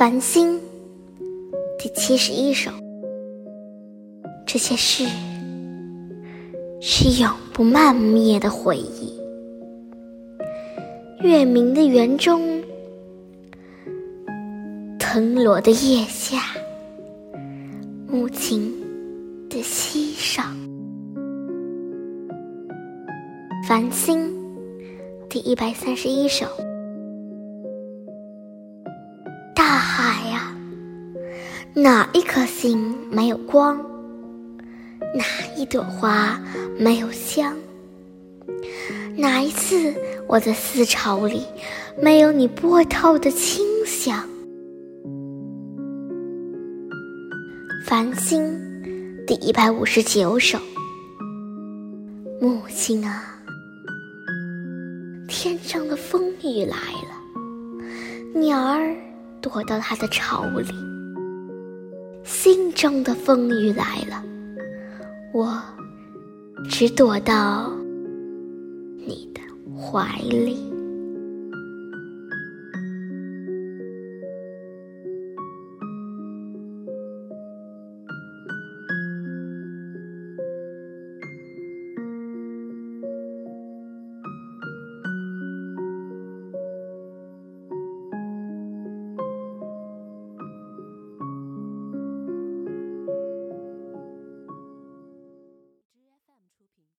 繁星第七十一首。这些事是永不漫灭的回忆。月明的园中，藤萝的叶下，母亲的膝上。繁星第一百三十一首。哪一颗星没有光？哪一朵花没有香？哪一次我的思潮里没有你波涛的清香？繁星第一百五十九首。母亲啊，天上的风雨来了，鸟儿。躲到它的巢里，心中的风雨来了，我只躲到你的怀里。